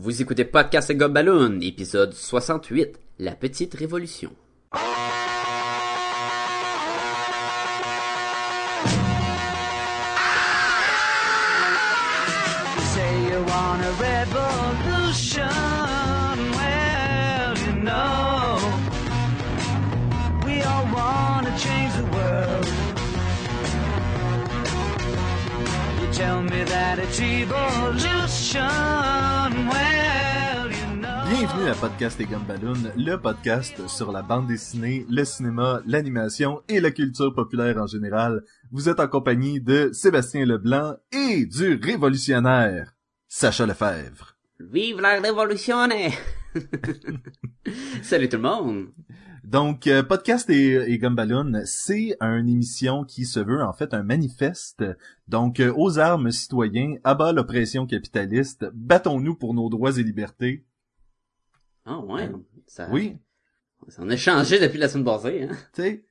Vous écoutez Podcast et Gobaloon, épisode 68, La Petite Révolution. tell me that it's evolution. Podcast et Gumballoon, le podcast sur la bande dessinée, le cinéma, l'animation et la culture populaire en général. Vous êtes en compagnie de Sébastien Leblanc et du révolutionnaire Sacha Lefebvre. Vive la révolution! Salut tout le monde! Donc, euh, Podcast et, et Gumballoon, c'est une émission qui se veut en fait un manifeste. Donc, euh, aux armes citoyens, à bas l'oppression capitaliste, battons-nous pour nos droits et libertés. Ah ouais, ça, Oui, ça en a changé depuis la semaine passée, hein? Tu sais,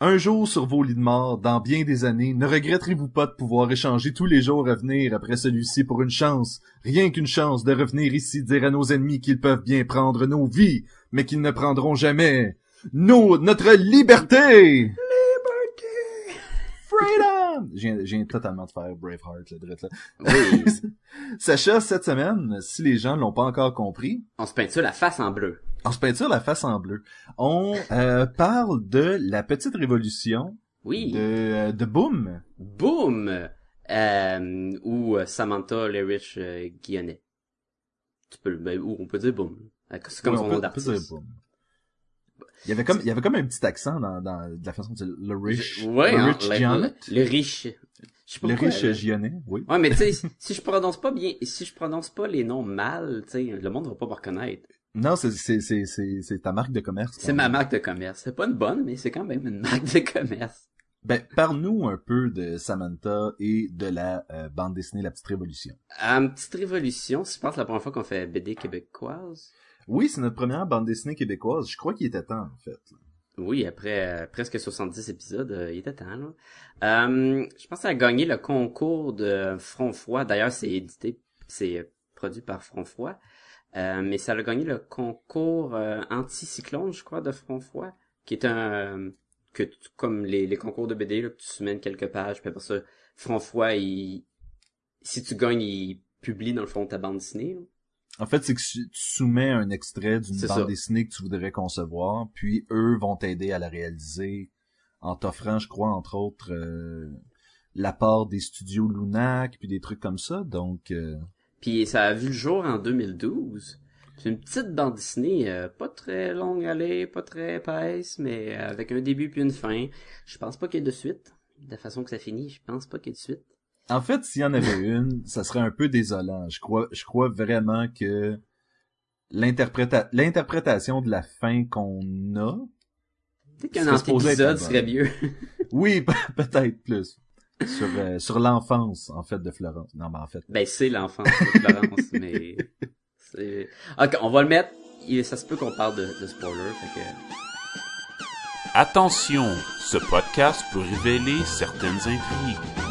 un jour sur vos lits de mort, dans bien des années, ne regretterez-vous pas de pouvoir échanger tous les jours à venir après celui-ci pour une chance, rien qu'une chance de revenir ici dire à nos ennemis qu'ils peuvent bien prendre nos vies, mais qu'ils ne prendront jamais nos, notre liberté! Liberté! Freedom! J'ai, j'ai totalement de faire Braveheart, là. Oui. Sacha, cette semaine, si les gens l'ont pas encore compris, On se peint ça la face en bleu. on se peinture la face en bleu. On euh, parle de la petite révolution Oui. de, euh, de Boom. Boom! Euh, ou Samantha Lerich euh, Guillonnet. Tu peux, le- ben, ou on peut dire Boom. C'est comme Ouais, son on nom peut- on peut dire Boom. Il y avait comme, il y avait comme un petit accent dans, dans de la façon de dire le riche, Ouais, le hein, rich le, Giannet, le- riche. Je sais pas le pourquoi, riche. Gionnet, oui. Ouais, mais tu sais, si je prononce pas bien, si je prononce pas les noms mal, tu sais, le monde va pas me reconnaître. Non, c'est, c'est, c'est, c'est, ta marque de commerce. C'est ma marque de commerce. C'est pas une bonne, mais c'est quand même une marque de commerce. Ben, parle-nous un peu de Samantha et de la euh, bande dessinée La Petite Révolution. Euh, petite révolution, je pense que c'est la première fois qu'on fait BD québécoise. Oui, c'est notre première bande dessinée québécoise. Je crois qu'il était temps, en fait. Oui, après euh, presque 70 épisodes, euh, il était temps, là. Euh, je pense qu'elle a gagné le concours de Front Froid. D'ailleurs, c'est édité, c'est produit par Front Froid. Mais ça a gagné le concours anti-cyclone, je crois, de Front Froid, qui est un... que comme les, concours de BD, là, que tu soumènes quelques pages, puis après ça, Front Froid, si tu gagnes, il publie dans le fond ta bande dessinée. là. En fait, c'est que tu soumets un extrait d'une bande ça. dessinée que tu voudrais concevoir, puis eux vont t'aider à la réaliser en t'offrant, je crois, entre autres, euh, l'apport des studios Lunac, puis des trucs comme ça. Donc, euh, Puis ça a vu le jour en 2012. C'est une petite bande dessinée, euh, pas très longue à lire, pas très épaisse, mais avec un début puis une fin. Je pense pas qu'il y ait de suite. De la façon que ça finit, je pense pas qu'il y ait de suite. En fait, s'il y en avait une, ça serait un peu désolant. Je crois, je crois vraiment que l'interpréta- l'interprétation de la fin qu'on a, Peut-être qu'un la serait mieux. oui, pe- peut-être plus. Sur, euh, sur l'enfance, en fait, de Florence. Non, mais en fait, ben, c'est l'enfant de Florence, mais... c'est... Ok, on va le mettre. Ça se peut qu'on parle de, de spoiler, fait que... Attention, ce podcast peut révéler certaines intrigues.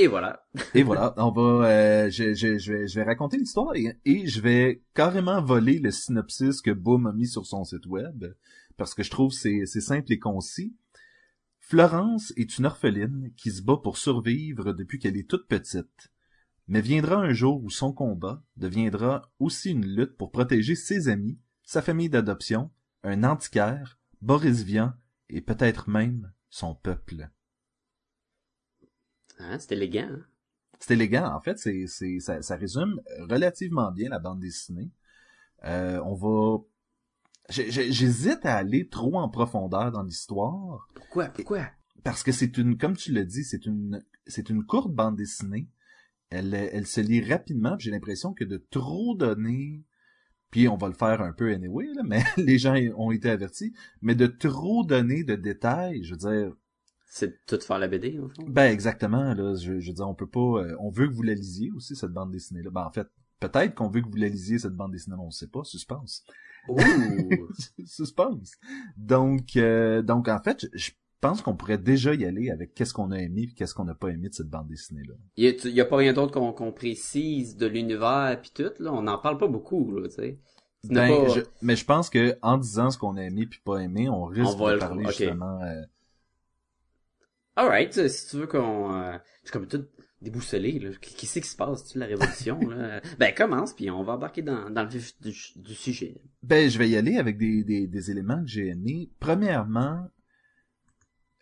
Et voilà. Et voilà, on va, euh, je, vais, raconter l'histoire et, et je vais carrément voler le synopsis que Boom a mis sur son site web parce que je trouve c'est c'est simple et concis. Florence est une orpheline qui se bat pour survivre depuis qu'elle est toute petite. Mais viendra un jour où son combat deviendra aussi une lutte pour protéger ses amis, sa famille d'adoption, un antiquaire, Boris Vian et peut-être même son peuple. Hein, c'est élégant. hein? C'est élégant, en fait, c'est, c'est, ça, ça résume relativement bien la bande dessinée. Euh, on va... J'hésite à aller trop en profondeur dans l'histoire, Pourquoi? Pourquoi? parce que c'est une, comme tu l'as dit, c'est une, c'est une courte bande dessinée. Elle, elle se lit rapidement, j'ai l'impression que de trop donner, puis on va le faire un peu anyway, là, mais les gens ont été avertis, mais de trop donner de détails, je veux dire, C'est de tout faire la BD, au fond? Ben exactement là, je, je veux dire on peut pas euh, on veut que vous la lisiez aussi cette bande dessinée là. Ben en fait, peut-être qu'on veut que vous la lisiez cette bande dessinée, mais on sait pas, suspense. Ouh! suspense. Donc euh, donc en fait, je, pense qu'on pourrait déjà y aller avec qu'est-ce qu'on a aimé et qu'est-ce qu'on n'a pas aimé de cette bande dessinée-là. Il y a, pas rien d'autre qu'on précise de l'univers puis tout, là? On n'en parle pas beaucoup, là, tu sais. Ben, pas- je- mais je pense que en disant ce qu'on a aimé puis pas aimé, on risque On de le- parler justement. euh, Alright, si tu veux qu'on... Euh, je suis comme tout déboussolé, là. Qu- Qu'est-ce qui se passe, tu la révolution, là? Ben, commence, puis on va embarquer dans, dans le vif du, du sujet. Ben, je vais y aller avec des, des, des éléments que j'ai aimés. Premièrement,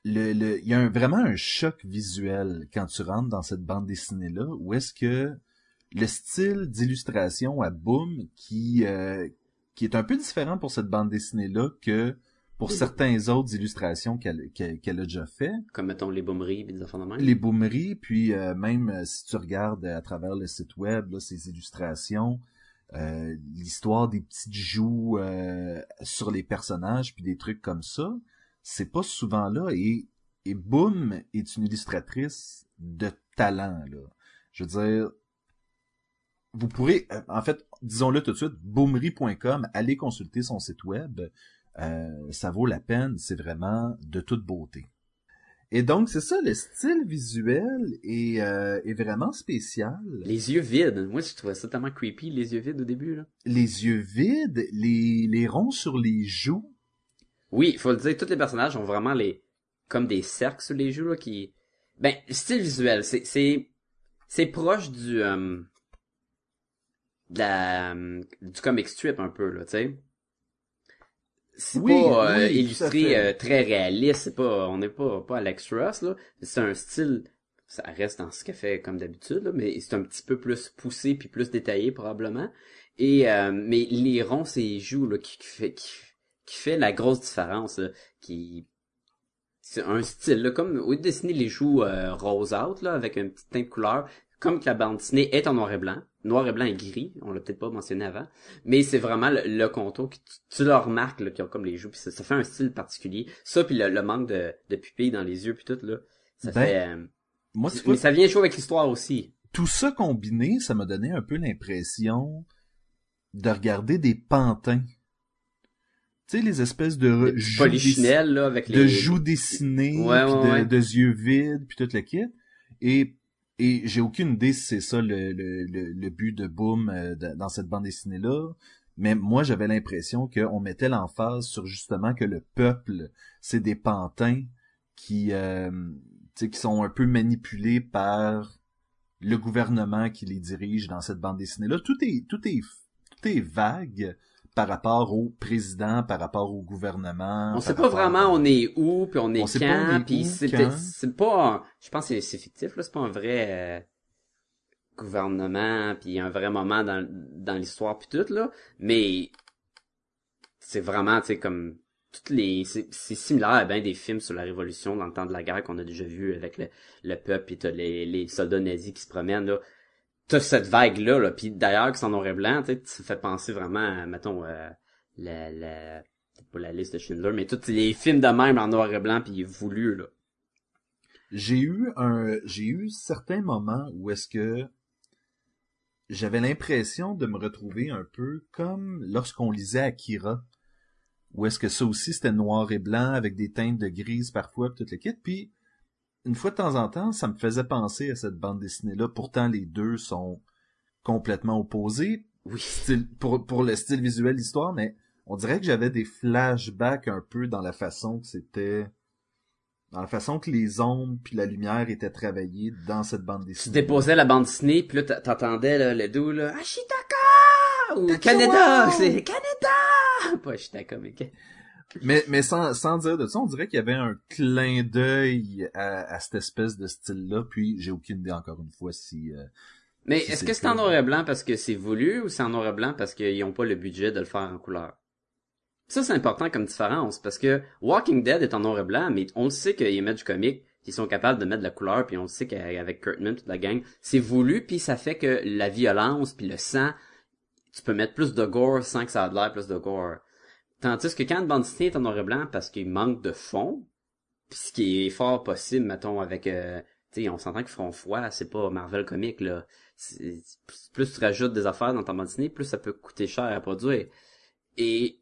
le, le, il y a un, vraiment un choc visuel quand tu rentres dans cette bande dessinée-là, où est-ce que le style d'illustration à Boom, qui, euh, qui est un peu différent pour cette bande dessinée-là que pour certains autres illustrations qu'elle qu'elle qu'elle a déjà fait. Comme, mettons, les bomberies et des de même. Les boomeries, puis euh, même euh, si tu regardes à travers le site web, là, ces illustrations, euh, l'histoire des petites joues euh, sur les personnages, puis des trucs comme ça, c'est pas souvent là. Et, et Boom est une illustratrice de talent. Là. Je veux dire, vous pourrez, euh, en fait, disons-le tout de suite, boomerie.com, allez consulter son site web. Euh, ça vaut la peine, c'est vraiment de toute beauté. Et donc, c'est ça, le style visuel est, euh, est vraiment spécial. Les yeux vides. Moi, je trouvais ça tellement creepy, les yeux vides au début, là. Les yeux vides, les, les ronds sur les joues. Oui, faut le dire, tous les personnages ont vraiment les... comme des cercles sur les joues, là, qui... Ben, le style visuel, c'est... c'est... c'est proche du... euh, de la... du comic strip, un peu, là, tu sais. C'est Oui, pas euh, oui, illustré euh, très réaliste, c'est pas... on n'est pas, pas Alex Ross, là. C'est un style... Ça reste dans ce qu'elle fait comme d'habitude, là, mais c'est un petit peu plus poussé puis plus détaillé, probablement. Et euh, mais les ronds, c'est les joues là, qui, qui fait qui, qui fait la grosse différence, là, qui c'est un style là, comme au dessiner les joues euh, rose out là avec un petit teint de couleur, comme que la bande dessinée est en noir et blanc, noir et blanc et gris, on l'a peut-être pas mentionné avant, mais c'est vraiment le, le contour que tu, tu le remarques là, qui ont comme les joues, puis ça, ça fait un style particulier. Ça puis le, le manque de, de pupilles dans les yeux puis tout là, ça Ben, fait. euh, Moi, mais ça vient jouer avec l'histoire aussi. tout ça combiné, ça m'a donné un peu l'impression de regarder des pantins. Tu sais, les espèces de joues, là avec de les. joues dessinées, Ouais, puis ouais, de, ouais. de yeux vides, puis toute la kit. Et, et j'ai aucune idée si c'est ça le, but de Boom euh, dans cette bande dessinée-là. Mais moi, j'avais l'impression qu'on mettait l'emphase sur justement que le peuple, c'est des pantins qui, euh, qui sont un peu manipulés par le gouvernement qui les dirige dans cette bande dessinée-là. Tout est, tout est, tout est vague par rapport au président, par rapport au gouvernement. On sait pas vraiment à- on est où, puis on est On sait pas on quand, est puis c'est pas, un- je pense que c'est- fictif là, c'est pas un vrai euh, gouvernement, puis un vrai moment dans dans l'histoire puis tout là, mais c'est vraiment tu sais comme toutes les c'est similaire à bien des films sur la révolution dans le temps de la guerre qu'on a déjà vu avec le, le peuple puis t'as les les soldats nazis qui se promènent là t'as cette vague là là puis d'ailleurs que c'est en noir et blanc tu fait penser vraiment à, mettons euh, la la pas la liste de Schindler mais tous les films de même en noir et blanc puis voulu là. J'ai eu un j'ai eu certains moments où est-ce que j'avais l'impression de me retrouver un peu comme lorsqu'on lisait Akira où est-ce que ça aussi c'était noir et blanc avec des teintes de grise parfois pis toute le kit puis une fois de temps en temps ça me faisait penser à cette bande dessinée là pourtant les deux sont complètement opposés. Oui. Style, pour pour le style visuel de l'histoire mais on dirait que j'avais des flashbacks un peu dans la façon que c'était dans la façon que les ombres puis la lumière étaient travaillées dans cette bande tu dessinée. déposais la bande dessinée puis là t'entendais là, le dos là Ashitaka ou Takiwa! Canada c'est Canada pas Ashitaka mais Mais, mais sans, sans dire de ça, on dirait qu'il y avait un clin d'œil à, à cette espèce de style-là, puis j'ai aucune idée encore une fois si... euh, mais Si est-ce que c'est en noir et blanc parce que c'est voulu ou c'est en noir et blanc parce qu'ils ont pas le budget de le faire en couleur? Ça c'est important comme différence parce que Walking Dead est en noir et blanc mais on le sait qu'ils mettent du comique ils sont capables de mettre de la couleur puis on le sait qu'avec Kurtman toute la gang c'est voulu puis ça fait que la violence puis le sang tu peux mettre plus de gore sans que ça a de l'air plus de gore tandis que quand une bande dessinée est en noir et blanc parce qu'il manque de fond puis ce qui est fort possible mettons avec euh, tu sais on s'entend qu'ils feront froid c'est pas Marvel comique là. Plus tu rajoutes des affaires dans ta bande dessinée plus ça peut coûter cher à produire. Et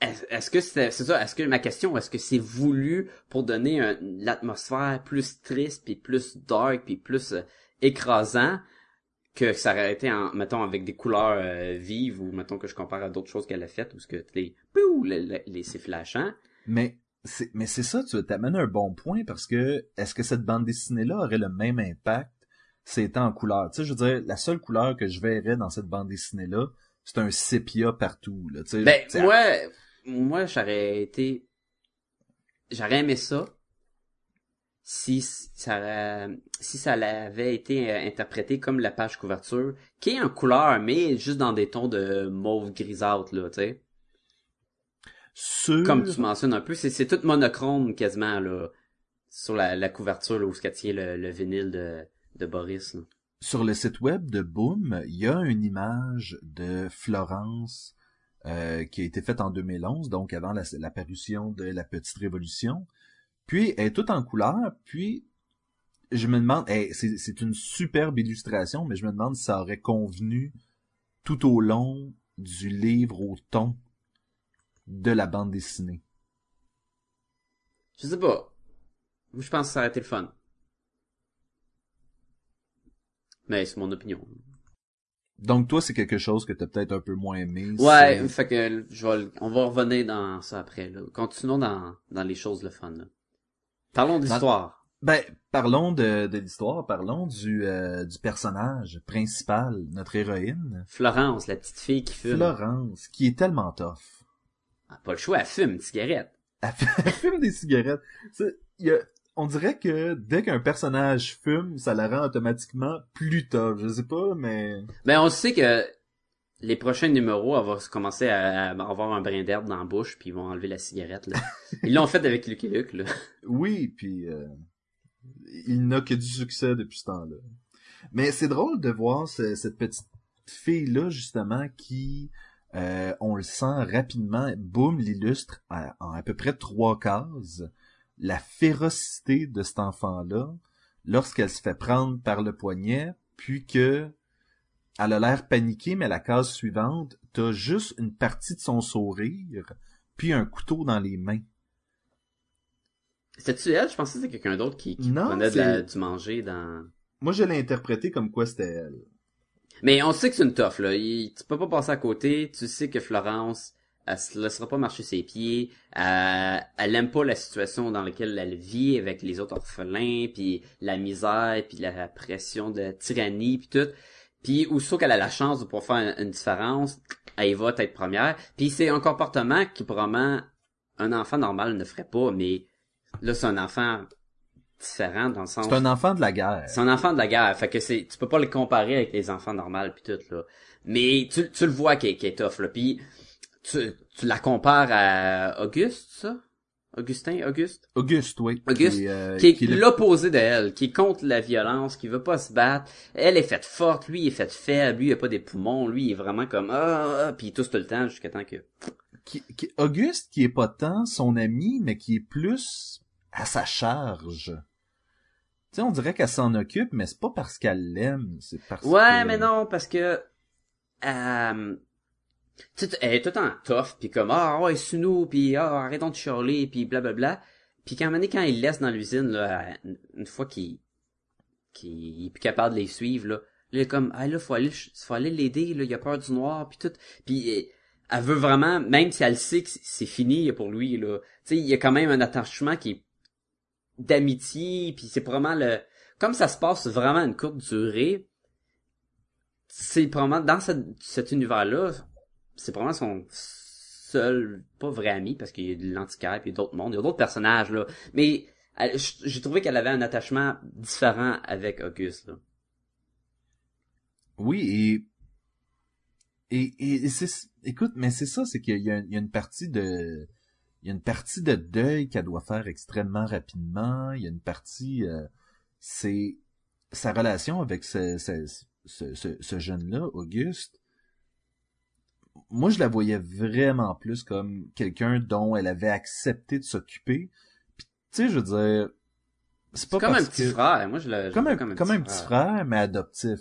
est- est-ce que c'est c'est ça est-ce que ma question est-ce que c'est voulu pour donner l'atmosphère plus triste puis plus dark puis plus euh, écrasant? Que ça aurait été en mettons avec des couleurs euh, vives ou mettons que je compare à d'autres choses qu'elle a faites où ce que les piou, les, les, c'est flashant Mais c'est mais c'est ça, tu t'amènes un bon point parce que est-ce que cette bande dessinée-là aurait le même impact si elle était en couleur? Tu sais, je veux dire, la seule couleur que je verrais dans cette bande dessinée-là, c'est un sépia partout. Là, tu sais, Ben, moi, moi, j'aurais été, j'aurais aimé ça si ça, si ça avait été euh, interprété comme la page couverture, qui est en couleur, mais juste dans des tons de mauve grisâtre, là, tu sais. sur- Comme tu mentionnes un peu, c'est, tout monochrome quasiment, là, sur la, la couverture, là, où ce qu'elle tient le, le vinyle de, de Boris, là. sur le site web de Boom, il y a une image de Florence euh, qui a été faite en 2011, donc avant la- l'apparition de la Petite Révolution. Puis elle est toute en couleur, puis je me demande, hey, c'est une superbe illustration, mais je me demande si ça aurait convenu tout au long du livre au ton de la bande dessinée. Je sais pas. Je pense que ça aurait été le fun. Mais c'est mon opinion. Donc toi, c'est quelque chose que t'as peut-être un peu moins aimé. Ouais, fait que je vais, on va revenir dans ça après. Là. Continuons dans, dans les choses le fun. Là. Parlons d'histoire. Ben, parlons de, de l'histoire, parlons du, euh, du personnage principal, notre héroïne, Florence, la petite fille qui fume. Florence, qui est tellement tough. Ah, pas le choix, elle fume une cigarette. Elle, fume des cigarettes. Y a- on dirait que dès qu'un personnage fume, ça la rend automatiquement plus tough. Je sais pas, mais... Ben on sait que les prochains numéros, elle va commencer à, avoir un brin d'herbe dans la bouche, puis ils vont enlever la cigarette. Là. Ils l'ont fait avec Lucky Luke. Là. Oui, puis euh, il n'a que du succès depuis ce temps-là. Mais c'est drôle de voir ce- cette petite fille-là, justement, qui, euh, on le sent rapidement, boum, l'illustre en à peu près trois cases, la férocité de cet enfant-là, lorsqu'elle se fait prendre par le poignet, puis que elle a l'air paniquée, mais la case suivante, t'as juste une partie de son sourire, puis un couteau dans les mains. C'était-tu elle? Je pensais que c'était quelqu'un d'autre qui, qui Non, prenait de la- c'est- du manger dans... Moi, je l'ai interprété comme quoi c'était elle. Mais on sait que c'est une toffe, là. Il- tu peux pas passer à côté. Tu sais que Florence, elle se laissera pas marcher ses pieds. Elle, elle aime pas la situation dans laquelle elle vit avec les autres orphelins, puis la misère, puis la pression de tyrannie, puis tout. Puis aussitôt qu'elle a la chance de pouvoir faire une, une différence, elle va être première. Puis c'est un comportement qui probablement un enfant normal ne ferait pas, mais là c'est un enfant différent dans le sens C'est un enfant de la guerre. c'est un enfant de la guerre, fait que c'est, tu peux pas le comparer avec les enfants normaux puis tout là. Mais tu, tu le vois qui est, qui est tough là, puis tu, tu la compares à Auguste, ça, Augustin, Auguste, Auguste, oui. Auguste, Qui, euh, qui est qui le- l'opposé de elle, qui est contre la violence, qui veut pas se battre. Elle est faite forte, lui il est fait faible, lui il a pas des poumons, lui il est vraiment comme ah, ah puis il tousse tout le temps jusqu'à temps que. qui- qui- Auguste, qui est pas tant son ami, mais qui est plus à sa charge. Tu sais, on dirait qu'elle s'en occupe, mais c'est pas parce qu'elle l'aime, c'est parce Ouais, que... mais non, parce que euh, elle est tout temps tough, puis comme ah ouais c'est nous, puis ah arrêtons de chialer, puis blablabla. Puis quand, donné, quand il laisse dans l'usine là, une- fois qu'il qu'il est plus capable de les suivre là, là il est comme ah là faut aller faut aller l'aider là, il a peur du noir puis tout. Puis euh, elle veut vraiment, même si elle sait que c'est- fini pour lui là, tu sais il y a quand même un attachement qui est d'amitié, puis c'est vraiment le comme ça se passe vraiment une courte durée c'est probablement dans cet univers-là, c'est probablement son seul, pas vrai ami, parce qu'il y a de l'antiquaire, puis il y a d'autres mondes, il y a d'autres personnages, là. Mais j'ai trouvé qu'elle avait un attachement différent avec Auguste, là. Oui, et... Et, et, c'est... Écoute, mais c'est ça, c'est qu'il y a, une partie de... Il y a une partie de deuil qu'elle doit faire extrêmement rapidement. Il y a une partie... euh, c'est sa relation avec ce, ce, ce jeune-là, Auguste. Moi, je la voyais vraiment plus comme quelqu'un dont elle avait accepté de s'occuper. Puis, tu sais, je veux dire... C'est pas comme un petit que- frère, moi je le je comme un, comme un petit frère, mais adoptif.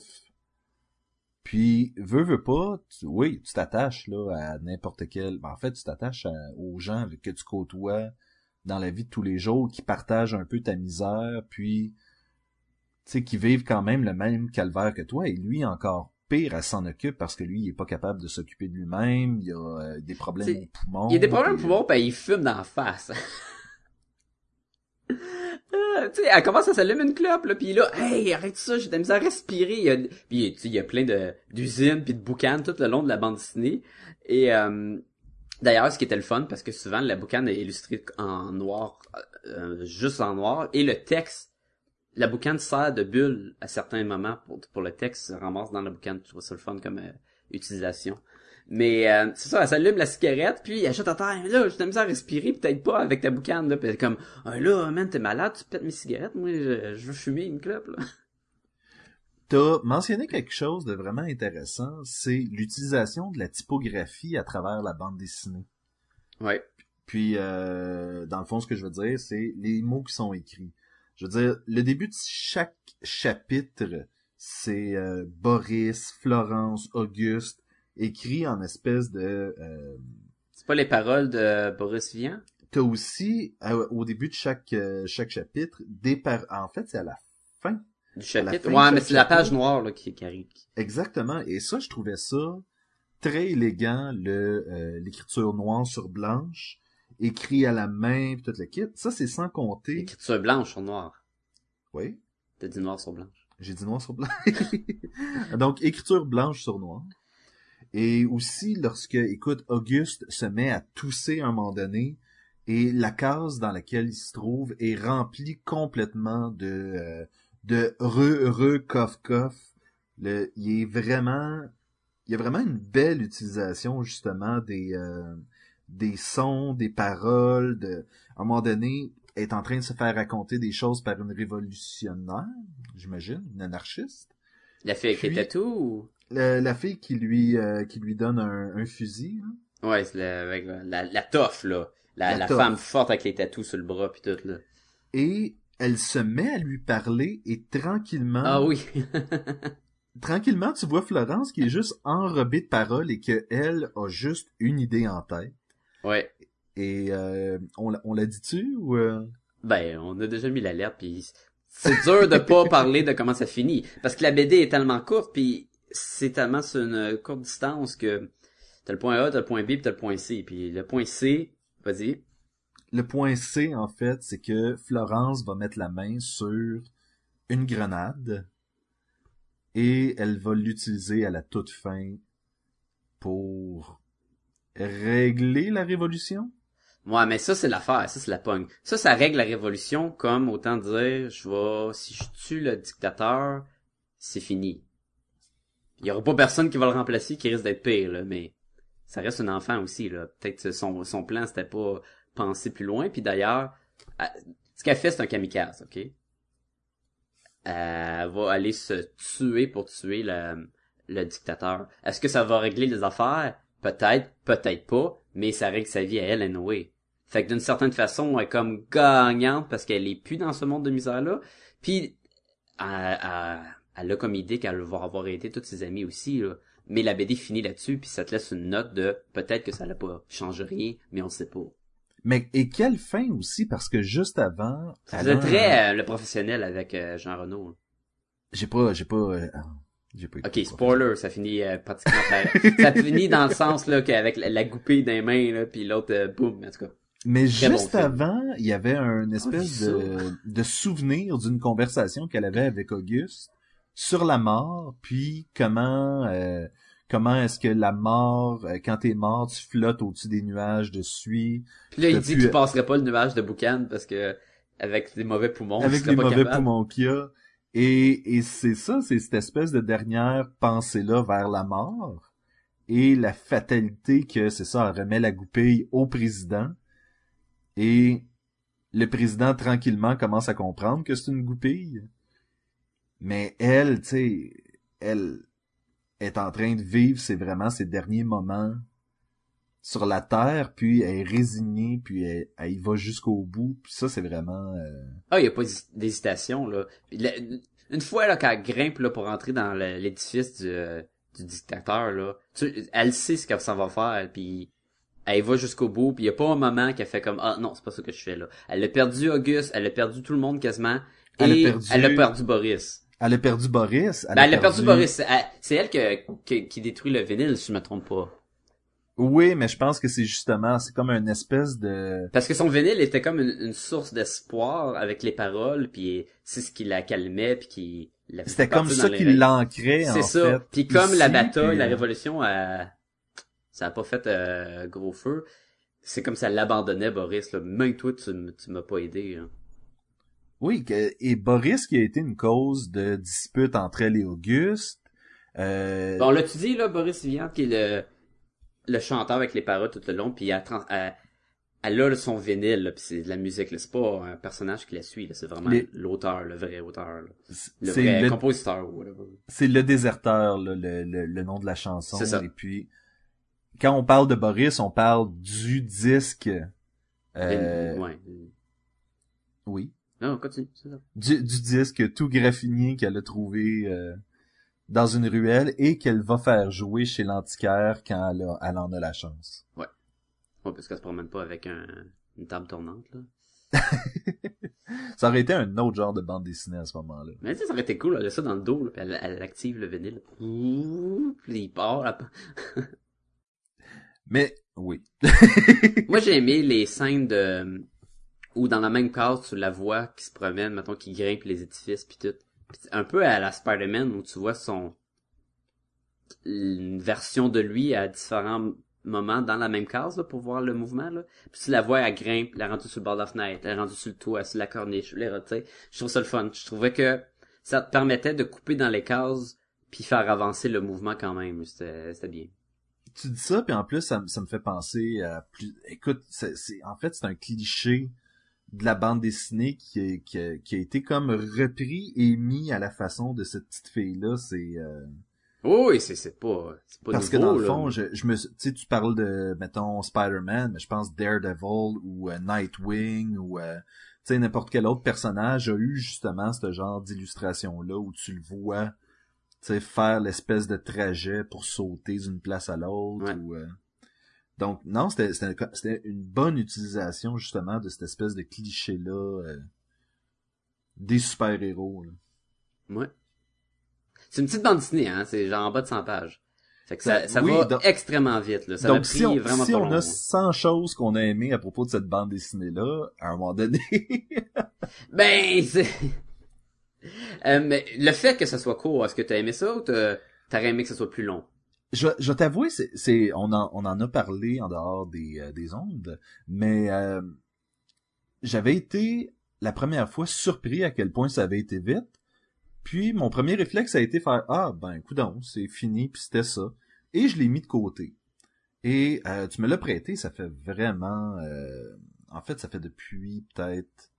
Puis, veux, veux pas, tu- oui, tu t'attaches là à n'importe quel... ben, en fait, tu t'attaches à- aux gens avec- que tu côtoies dans la vie de tous les jours, qui partagent un peu ta misère, puis, tu sais, qui vivent quand même le même calvaire que toi, et lui, encore pire, elle s'en occupe parce que lui, il est pas capable de s'occuper de lui-même, il y a euh, des problèmes aux poumons. Il y a des problèmes puis, pour moi, ben il fume d'en face. Euh, tu sais, elle commence à s'allumer une clope, là, pis là, hey, arrête ça, j'ai de la misère à respirer. Il y a, il y a plein de, d'usines pis de boucanes tout le long de la bande dessinée. Et, euh, d'ailleurs, ce qui était le fun, parce que souvent, la boucane est illustrée en noir, euh, juste en noir, et le texte, la boucane sert de bulle à certains moments pour, pour le texte se ramasse dans la boucane. Je trouve ça le fun comme euh, utilisation. Mais euh, c'est ça, elle s'allume la cigarette, puis elle jette à terre. Là, j'ai de la misère à respirer, peut-être pas avec ta boucane. Là, puis elle est comme, ah, là, man, t'es malade, tu pètes mes cigarettes. Moi, je, je veux fumer une clope. Là. T'as mentionné quelque chose de vraiment intéressant, c'est l'utilisation de la typographie à travers la bande dessinée. Ouais. Puis, euh, dans le fond, ce que je veux dire, c'est les mots qui sont écrits. Je veux dire, le début de chaque chapitre, c'est euh, Boris, Florence, Auguste, écrit en espèce de... Euh, C'est pas les paroles de Boris Vian? T'as aussi, euh, au début de chaque euh, chaque chapitre, des par... En fait, c'est à la fin. Du chapitre? fin Ouais, mais c'est la page noire là, qui, qui arrive. Exactement. Et ça, je trouvais ça très élégant, le euh, l'écriture noire sur blanche, écrit à la main, pis toute la kit. Ça, c'est sans compter... Écriture blanche sur noir. Oui, T'as dit noir sur blanche. j'ai dit noir sur blanc. Donc, écriture blanche sur noir. Et aussi, lorsque, écoute, Auguste se met à tousser à un moment donné, et la case dans laquelle il se trouve est remplie complètement de euh, de re re coff coff. Le, il est vraiment, il y a vraiment une belle utilisation justement des euh, des sons, des paroles. De, à un moment donné, elle est en train de se faire raconter des choses par une révolutionnaire, j'imagine, une anarchiste. La fille avec les Puis- tatous ou? La, la fille qui lui euh, qui lui donne un, un fusil. hein. Ouais, c'est la, avec la, toffe, là. La, La la toffe. femme forte avec les tatous sur le bras pis tout, là. et elle se met à lui parler et tranquillement, Ah oui. tranquillement, tu vois Florence qui est juste enrobée de paroles et que elle a juste une idée en tête. Ouais. Et euh, on, l'a- on l'a dit-tu ou euh? Ben, on a déjà mis l'alerte, puis c'est dur de pas parler de comment ça finit. Parce que la BD est tellement courte, puis c'est tellement sur une courte distance que t'as le point A, t'as le point B, puis t'as le point C. Puis le point C, vas-y. le point C en fait, c'est que Florence va mettre la main sur une grenade et elle va l'utiliser à la toute fin pour régler la révolution? Ouais, mais ça, c'est l'affaire, ça, c'est la pogne. Ça, ça règle la révolution comme autant dire, je vais, si je tue le dictateur, c'est fini. Il y aura pas personne qui va le remplacer qui risque d'être pire, là, mais ça reste un enfant aussi, là. Peut-être son, son plan, c'était pas penser plus loin, puis d'ailleurs, ce qu'elle fait, c'est un kamikaze, ok? Elle va aller se tuer pour tuer le dictateur. Est-ce que ça va régler les affaires? Peut-être, peut-être pas, mais ça règle sa vie à elle, anyway. Fait que d'une certaine façon, elle est comme gagnante parce qu'elle est plus dans ce monde de misère-là. Puis, elle, elle- elle a comme idée qu'elle va avoir aidé tous ses amis aussi, là. Mais la BD finit là-dessus, puis ça te laisse une note de peut-être que ça n'a pas changé rien, mais on sait pas. Mais et quelle fin aussi parce que juste avant, un- très euh, le professionnel avec euh, Jean Renaud. là. j'ai pas j'ai pas euh, j'ai pas Ok, spoiler, ça finit euh, pratiquement ça finit dans le sens là qu'avec la, la goupille des mains là, puis l'autre euh, boum, en tout cas. Mais Très juste avant, il y avait un espèce Ah, de, de souvenir d'une conversation qu'elle avait avec Auguste sur la mort, puis comment euh, comment est-ce que la mort, euh, quand t'es mort, tu flottes au-dessus des nuages de suie, Puis là, il dit pu- qu'il passerait pas le nuage de boucan parce que avec des mauvais poumons, avec les pas mauvais capable. poumons qu'il y a. Et, et c'est ça, c'est cette espèce de dernière pensée-là vers la mort et la fatalité que c'est ça, remet la goupille au président et le président tranquillement commence à comprendre que c'est une goupille. Mais elle, tu sais, elle est en train de vivre, c'est vraiment ses derniers moments sur la terre, puis elle est résignée, puis elle, elle y va jusqu'au bout. Puis ça, c'est vraiment... euh, Ah, il y a pas d'hés- d'hésitation là. La- une fois là qu'elle grimpe là pour rentrer dans l'édifice du, euh, du dictateur, là. Tu, elle sait ce que ça va faire, puis elle va jusqu'au bout, puis il y a pas un moment qu'elle fait comme ah non, c'est pas ça que je fais là. Elle a perdu Auguste, elle a perdu tout le monde quasiment, Elle a et perdu- elle a perdu Boris. Elle a perdu Boris. Ben, elle a perdu Boris. Elle- C'est elle que, que- qui détruit le vinyle, si je me trompe pas. Oui, mais je pense que c'est justement, c'est comme une espèce de... Parce que son vinyle était comme une, une source d'espoir avec les paroles, puis c'est ce qui la calmait, puis qui C'était comme ça qu'il l'ancrait, en C'est ça. fait. Puis comme la bataille, puis, la euh, révolution, euh, ça a pas fait euh, gros feu. C'est comme ça l'abandonnait, Boris. Là. Même toi, tu, tu m'as pas aidé. hein. Oui, que- et Boris qui a été une cause de dispute entre elle et Auguste. Euh, Bon, là, tu dis, là, Boris Vian, qui est le, le chanteur avec les paroles tout le long, puis elle, elle, elle a son vinyle, puis c'est de la musique. là. C'est pas un personnage qui la suit. là. C'est vraiment l'auteur, le vrai auteur. là. c'est Le vrai le, compositeur ou whatever. c'est le déserteur, là, le, le, le nom de la chanson. C'est ça. Et puis, quand on parle de Boris, on parle du disque. Euh, Ouais. Oui. Non, continue, c'est ça. Du, du disque tout graffiné qu'elle a trouvé euh, dans une ruelle et qu'elle va faire jouer chez l'antiquaire quand elle, a- elle en a la chance. Ouais, parce qu'elle se promène pas avec un, une table tournante, là. Ça aurait été un autre genre de bande dessinée à ce moment-là. Mais tu sais, ça aurait été cool, elle a ça dans le dos, là, puis elle, elle active le vinyle. Ouh, Puis il part. là. Mais, oui. Moi, j'ai aimé les scènes de... Où dans la même case, tu la vois qui se promène, mettons, qui grimpe les édifices, puis tout. Un peu à la Spider-Man, où tu vois son... Une version de lui à différents moments dans la même case, pour voir le mouvement, là. Puis tu la vois, elle grimpe, est rendue sur le bord de la fenêtre, est rendue sur le toit, sur la corniche, les sais. Je trouve ça le fun. Je trouvais que ça te permettait de couper dans les cases, puis faire avancer le mouvement quand même. C'était bien. tu dis ça, puis en plus, ça, me- fait penser à plus... Écoute, c'est- en fait, c'est un cliché de la bande dessinée qui, est- qui, a, qui a été comme repris et mis à la façon de cette petite fille-là. C'est... euh, Oui, c'est c'est pas, c'est pas Parce que dans le là. fond, je, je me, tu sais, tu parles de, mettons, Spider-Man, mais je pense Daredevil ou euh, Nightwing ou, euh, tu sais, n'importe quel autre personnage a eu justement ce genre d'illustration-là où tu le vois, tu sais, faire l'espèce de trajet pour sauter d'une place à l'autre Ouais. ou, euh, donc, non, c'était, une bonne utilisation justement de cette espèce de cliché-là euh, des super-héros. Ouais. C'est une petite bande dessinée, hein. C'est genre en bas de 100 pages. Fait que ça, Ben, ça oui, va donc- extrêmement vite, là. Ça Donc, pris si on, vraiment si pas on long, a hein. 100 choses qu'on a aimées à propos de cette bande dessinée-là, à un moment donné, Ben, c'est... Euh, mais le fait que ça soit court, est-ce que t'as aimé ça ou t'aurais aimé que ça soit plus long? Je, je t'avouer, c'est, on en, on en a parlé en dehors des, euh, des ondes, mais euh, j'avais été la première fois surpris à quel point ça avait été vite. Puis mon premier réflexe a été faire ah ben coudon, c'est fini puis c'était ça et je l'ai mis de côté. Et euh, tu me l'as prêté, ça fait vraiment euh, en fait ça fait depuis peut-être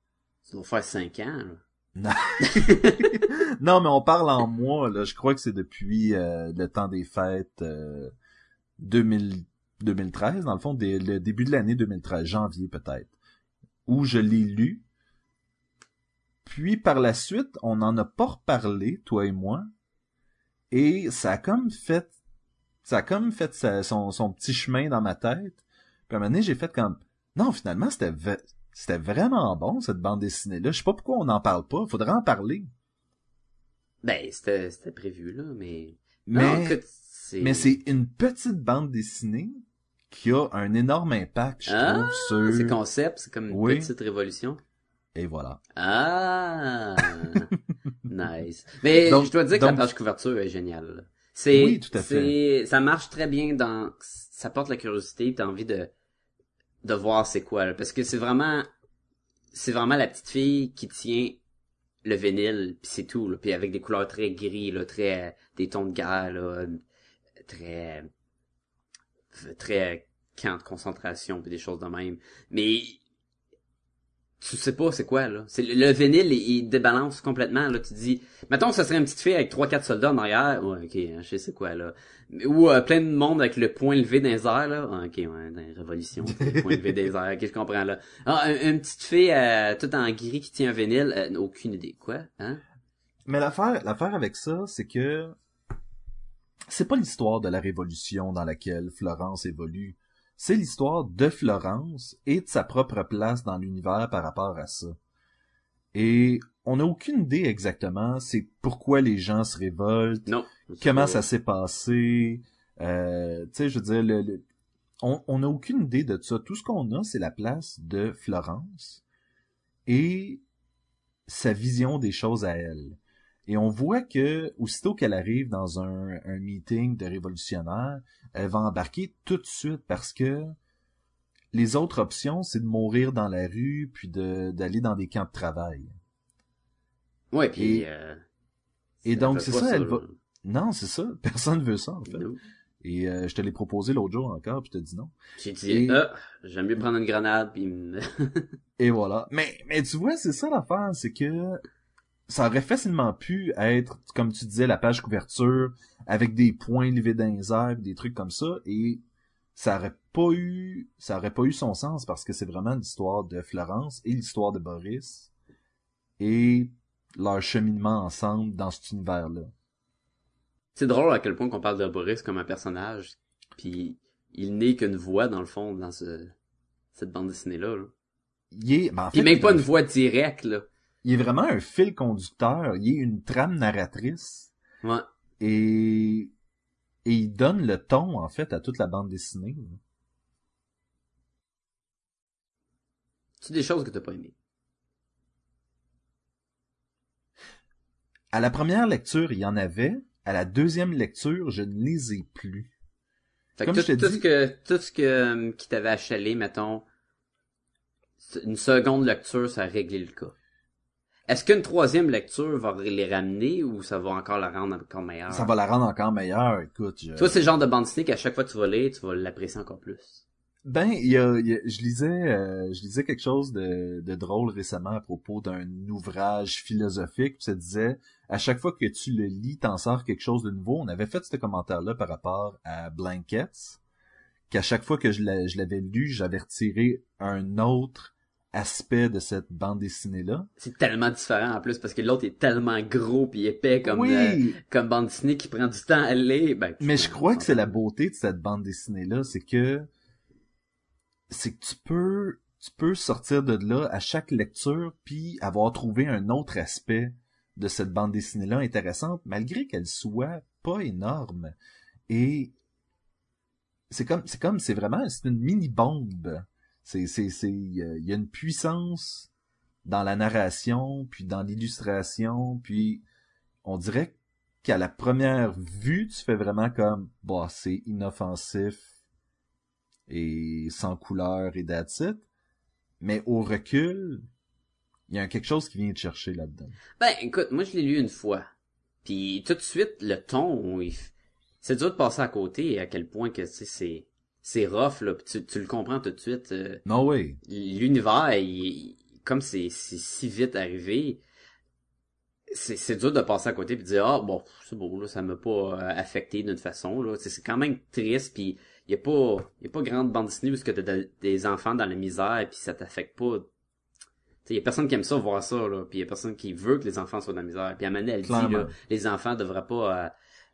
Ça va faire 5 ans, là. non, mais on parle en mois, là. Je crois que c'est depuis euh, le temps des fêtes euh, 2000 2013, dans le fond, le début de l'année 2013, janvier peut-être, où je l'ai lu. Puis par la suite, on n'en a pas reparlé, toi et moi, et ça a comme fait, ça a comme fait son, son petit chemin dans ma tête. Puis à un moment donné, j'ai fait comme, non, finalement, c'était c'était vraiment bon, cette bande dessinée-là. Je sais pas pourquoi on n'en parle pas. Faudrait en parler. Ben, c'était, c'était prévu, là, mais... Mais, Non, mais c'est une petite bande dessinée qui a un énorme impact, je Ah, trouve, sur... C'est concept, c'est comme une Oui. petite révolution. Et voilà. Ah! nice. Mais Donc- je dois dire que la page couverture est géniale. C'est, Oui, tout à c'est, ça marche très bien dans, ça porte la curiosité, t'as envie de, de voir c'est quoi, là. Parce que c'est vraiment, c'est vraiment la petite fille qui tient le vinyle, puis c'est tout. Puis avec des couleurs très gris, là, très, des tons de guerre, là, très, très camp concentration, puis des choses de même. Mais tu sais pas c'est quoi là. C'est le, le vinyle il, il débalance complètement là. Tu dis, mettons que ça serait une petite fille avec trois quatre soldats en arrière, ouais ok, hein, je sais c'est quoi là. Ou euh, plein de monde avec le point levé dans les airs là, Ah, ok ouais, dans les révolutions, le point levé des airs, ok je comprends là? Ah un- une petite fille euh, toute en gris qui tient un vinyle, euh, aucune idée quoi, hein? Mais l'affaire, l'affaire avec ça, c'est que c'est pas l'histoire de la révolution dans laquelle Florence évolue. C'est l'histoire de Florence et de sa propre place dans l'univers par rapport à ça. Et on n'a aucune idée exactement c'est pourquoi les gens se révoltent, Non. comment ça s'est passé. Euh, tu sais, je veux dire, le, le- on on n'a aucune idée de ça. Tout ce qu'on a, c'est la place de Florence et sa vision des choses à elle. Et on voit que aussitôt qu'elle arrive dans un, un meeting de révolutionnaires, elle va embarquer tout de suite parce que les autres options, c'est de mourir dans la rue puis de d'aller dans des camps de travail. Ouais, puis... Et- euh, et donc, c'est ça, elle va- Non, c'est ça. Personne veut ça, en fait. Et euh, je te l'ai proposé l'autre jour encore, puis je te dis non. J'ai dit, Et- ah, j'aime mieux prendre une grenade, puis Et voilà. Mais, mais tu vois, c'est ça l'affaire, c'est que ça aurait facilement pu être, comme tu disais, la page couverture, avec des points levés dans les airs, des trucs comme ça, et ça aurait pas eu, ça aurait pas eu son sens parce que c'est vraiment l'histoire de Florence et l'histoire de Boris et leur cheminement ensemble dans cet univers-là. C'est drôle à quel point qu'on parle de Boris comme un personnage, puis il n'est qu'une voix, dans le fond, dans ce, cette bande dessinée-là. Là. Il est, ben, en Puis même pas une voix directe, là. Il est vraiment un fil conducteur, il est une trame narratrice. Ouais. et et il donne le ton en fait à toute la bande dessinée. C'est des choses que t'as pas aimées. À la première lecture, il y en avait. À la deuxième lecture, je ne les ai plus. Fait que Comme tout, je te tout dis- ce que, tout ce que, euh, qui t'avait achalé, mettons, une seconde lecture, ça a réglé le cas. Est-ce qu'une troisième lecture va les ramener ou ça va encore la rendre encore meilleure? Ça va la rendre encore meilleure. Écoute, je... Toi, c'est le genre de bande dessinée qu'à chaque fois que tu vas lire, tu vas l'apprécier encore plus. ben, il y a, y a- je lisais, euh, je lisais quelque chose de, de drôle récemment à propos d'un ouvrage philosophique. Puis ça disait, à chaque fois que tu le lis, t'en sors quelque chose de nouveau. On avait fait ce commentaire-là par rapport à Blankets, qu'à chaque fois que je l'avais lu, j'avais retiré un autre aspect de cette bande dessinée-là. C'est tellement différent en plus parce que l'autre est tellement gros puis épais comme oui, euh, comme bande dessinée qui prend du temps à lire. Ben, mais je crois que c'est la beauté de cette bande dessinée-là, c'est que c'est que tu peux tu peux sortir de là à chaque lecture puis avoir trouvé un autre aspect de cette bande dessinée-là intéressante malgré qu'elle soit pas énorme et c'est comme c'est comme c'est vraiment c'est une mini bombe c'est c'est c'est il y, a- une puissance dans la narration puis dans l'illustration puis on dirait qu'à la première vue tu fais vraiment comme bah c'est inoffensif et sans couleur et it. mais au recul il y a quelque chose qui vient te chercher là-dedans Ben, écoute, moi je l'ai lu une fois. Puis tout de suite, le ton, il c'est dur de passer à côté à quel point que tu sais, c'est c'est rough là. Tu, tu le comprends tout de suite. euh, non way L'univers, il- comme c'est c'est si vite arrivé, c'est c'est dur de passer à côté puis de dire ah bon c'est beau là, ça m'a pas euh, affecté d'une façon là. C'est quand même triste puis y a pas y a pas grande bande dessinée où ce que t'as de- des enfants dans la misère puis ça t'affecte pas il y a personne qui aime ça voir ça là, puis il y a personne qui veut que les enfants soient dans la misère. Puis Amanda elle dit là, les enfants devraient pas euh,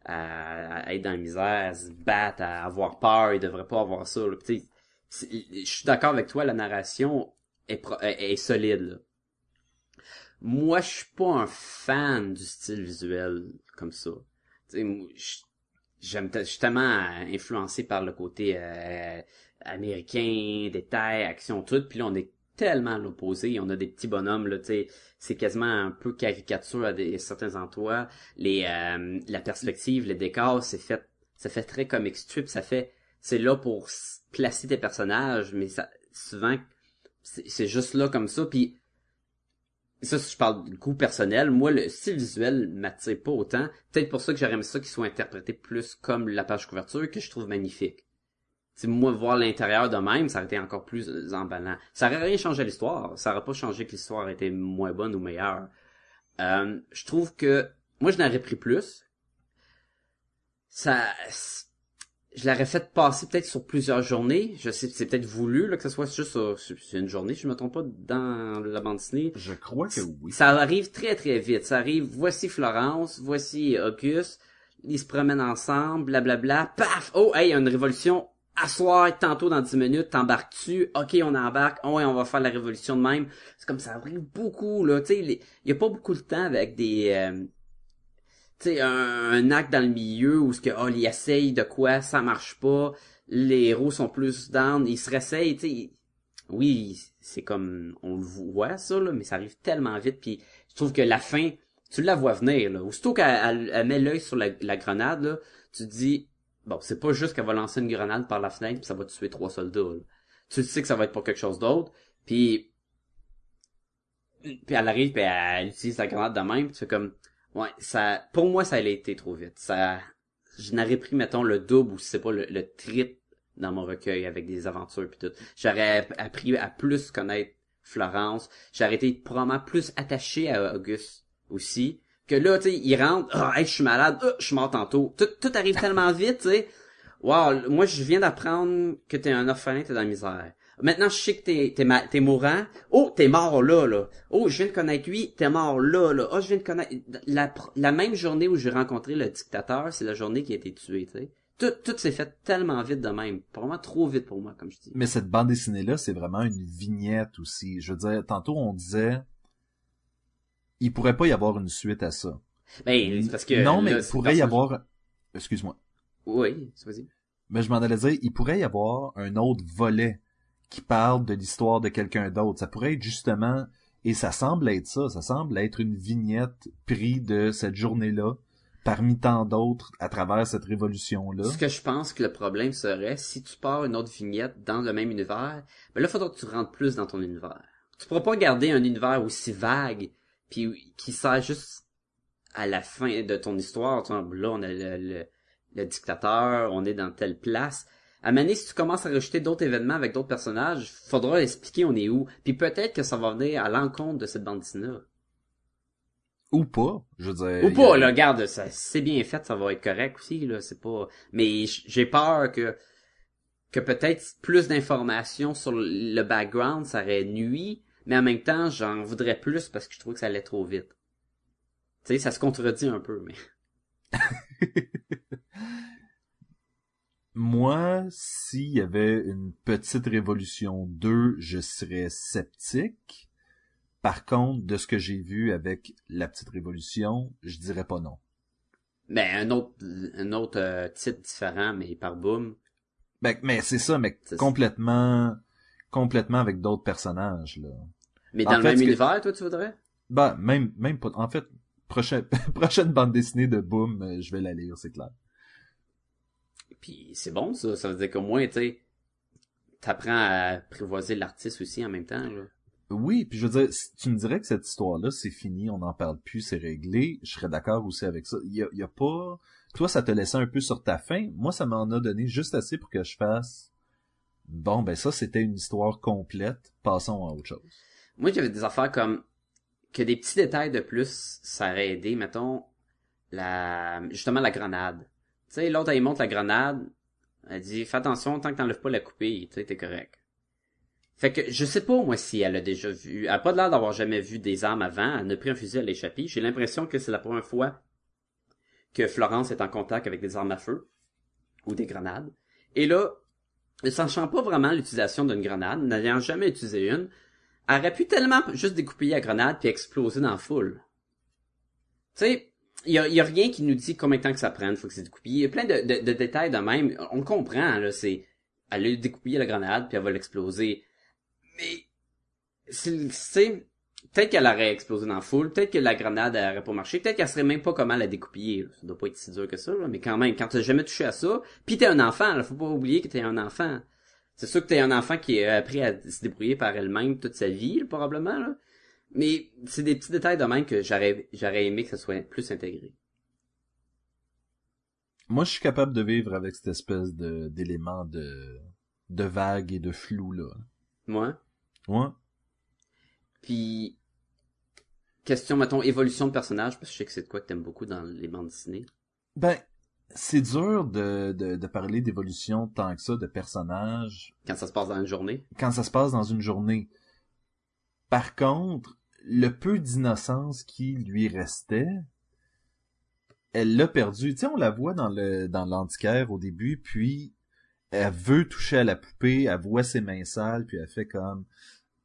à, à être dans la misère, à se battre, à avoir peur, ils devraient pas avoir ça. je suis d'accord avec toi, la narration est, pro- est, solide. là. Moi, je suis pas un fan du style visuel comme ça. J'aime tellement influencé par le côté euh, américain, détails, action, tout. Puis là, on est tellement l'opposé. On a des petits bonhommes, là, tu sais, c'est quasiment un peu caricature à des, certains endroits. Les, euh, la perspective, les décors, c'est fait, ça fait très comic strip, ça fait, c'est là pour placer tes personnages, mais ça, souvent, c'est juste là comme ça, puis ça, je parle du goût personnel. Moi, le style visuel m'attire pas autant. Peut-être pour ça que j'aurais aimé ça qu'il soit interprété plus comme la page couverture, que je trouve magnifique. C'est moi voir l'intérieur de même, ça aurait été encore plus emballant. Ça aurait rien changé à l'histoire. Ça aurait pas changé que l'histoire était moins bonne ou meilleure. Euh, je trouve que moi je n'aurais pris plus. Ça, je l'aurais fait passer peut-être sur plusieurs journées. Je sais, c'est peut-être voulu là que ce soit juste sur une journée. Je me trompe pas dans la bande dessinée. je crois que oui Ça arrive très très vite. Ça arrive, voici Florence, voici Auguste. ils se promènent ensemble, blablabla, paf, oh, hey, il y a une révolution, asseoir, tantôt dans 10 minutes, t'embarques-tu, ok, on embarque, oh, ouais, on va faire la révolution de même. C'est comme ça arrive beaucoup, là, tu il y a pas beaucoup de temps avec des, euh, tu sais, un, acte dans le milieu où ce que, oh, ils essayent de quoi, ça marche pas, les héros sont plus down, ils se réessayent, tu sais, oui, c'est comme, on le voit, ça, là, mais ça arrive tellement vite, puis je trouve que la fin, tu la vois venir, là. Aussitôt qu'elle elle- elle met l'œil sur la, la grenade, là, tu te dis, bon, c'est pas juste qu'elle va lancer une grenade par la fenêtre puis ça va tuer trois soldats, là. Tu sais que ça va être pour quelque chose d'autre, puis puis elle arrive puis elle utilise la grenade de même, tu fais comme, ouais, ça, pour moi, ça a été trop vite. Ça, je n'aurais pris, mettons, le double ou si c'est pas le, le triple dans mon recueil avec des aventures puis tout. J'aurais appris à plus connaître Florence. J'aurais été probablement plus attaché à Auguste aussi. Que là, tu sais, il rentre, ah, hey, je suis malade, ah, je suis mort tantôt. Tout, tout arrive tellement vite, tu sais. Wow, moi, je viens d'apprendre que t'es un orphelin, t'es dans la misère. Maintenant, je sais que t'es, t'es, ma- t'es mourant. Oh, t'es mort là, là. Oh, je viens de connaître lui, t'es mort là, là. Oh, je viens de connaître... La, la même journée où j'ai rencontré le dictateur, c'est la journée qui a été tué, tu sais. Tout, tout s'est fait tellement vite de même. Vraiment trop vite pour moi, comme je dis. Mais cette bande dessinée-là, c'est vraiment une vignette aussi. Je veux dire, tantôt on disait, il pourrait pas y avoir une suite à ça. Ben, c'est parce que... non, mais là, il pourrait y avoir, excuse-moi, Oui, vas-y. mais je m'en allais dire, il pourrait y avoir un autre volet qui parle de l'histoire de quelqu'un d'autre. Ça pourrait être justement, et ça semble être ça, ça semble être une vignette prise de cette journée-là, parmi tant d'autres, à travers cette révolution-là. Ce que je pense que le problème serait, si tu pars une autre vignette dans le même univers, ben là, il faudra que tu rentres plus dans ton univers. Tu pourras pas garder un univers aussi vague, puis qui sert juste à la fin de ton histoire. Tu vois, là, on a le, le, le dictateur, on est dans telle place. À Mané, si tu commences à rajouter d'autres événements avec d'autres personnages, faudra expliquer on est où. Puis peut-être que ça va venir à l'encontre de cette bande dessinée Ou pas, je veux dire. Ou pas, a- là, regarde, ça, c'est bien fait, ça va être correct aussi, là, c'est pas... Mais j'ai peur que que peut-être plus d'informations sur le background, ça aurait nuit, mais en même temps, j'en voudrais plus parce que je trouve que ça allait trop vite. Tu sais, ça se contredit un peu, mais... Moi, s'il y avait une petite révolution 2, je serais sceptique. Par contre, de ce que j'ai vu avec la petite révolution, je dirais pas non. Mais un autre un autre euh, titre différent, mais par boom. Ben, mais c'est ça, mais complètement, complètement avec d'autres personnages, là. Mais En dans le fait, même ce que- univers, toi, tu voudrais? Ben, même, même pas, en fait, prochaine, prochaine bande dessinée de Boom, euh, je vais la lire, c'est clair. Puis c'est bon, ça. Ça veut dire qu'au moins, tu sais, t'apprends à apprivoiser l'artiste aussi en même temps, là. Oui, puis je veux dire, si tu me dirais que cette histoire-là, c'est fini, on n'en parle plus, c'est réglé, je serais d'accord aussi avec ça. Il y a, y a pas... Toi, ça te laissait un peu sur ta fin. Moi, ça m'en a donné juste assez pour que je fasse... Bon, ben ça, c'était une histoire complète. Passons à autre chose. Moi, j'avais des affaires comme que des petits détails de plus, ça aurait aidé, mettons, la justement la grenade. Tu sais, l'autre, elle monte la grenade, elle dit, fais attention, tant que t'enlèves pas la coupée, tu sais, t'es correct. Fait que, je sais pas, moi, si elle a déjà vu, elle a pas l'air d'avoir jamais vu des armes avant, elle a pris un fusil à l'échappée. J'ai l'impression que c'est la première fois que Florence est en contact avec des armes à feu, ou des grenades. Et là, ne sachant pas vraiment l'utilisation d'une grenade, n'ayant jamais utilisé une, aurait pu tellement juste découpiller la grenade puis exploser dans la foule. Tu sais, il y a, rien qui nous dit combien de temps que ça prenne, faut que c'est découpillé. Il y a plein de, détails de même. On comprend, là, c'est... Elle a découpillé la grenade puis elle va l'exploser. Mais... C'est... Peut-être qu'elle aurait explosé dans la foule, peut-être que la grenade elle aurait pas marché, peut-être qu'elle serait même pas comment la découpiller. Ça doit pas être si dur que ça, mais quand même, quand t'as jamais touché à ça, pis t'es un enfant, là, faut pas oublier que t'es un enfant. C'est sûr que t'es un enfant qui a appris à se débrouiller par elle-même toute sa vie, là, probablement, là. Mais c'est des petits détails de même que j'aurais j'aurais aimé que ça soit plus intégré. Moi, je suis capable de vivre avec cette espèce de d'élément de de vague et de flou, là. Moi? Ouais. Puis question, mettons, évolution de personnage, parce que je sais que c'est de quoi que t'aimes beaucoup dans les bandes dessinées. Ben, c'est dur de, de, de parler d'évolution tant que ça de personnages Quand ça se passe dans une journée. quand ça se passe dans une journée. Par contre, le peu d'innocence qui lui restait, elle l'a perdu. Tu sais, on la voit dans le dans l'antiquaire au début, puis elle veut toucher à la poupée, elle voit ses mains sales, puis elle fait comme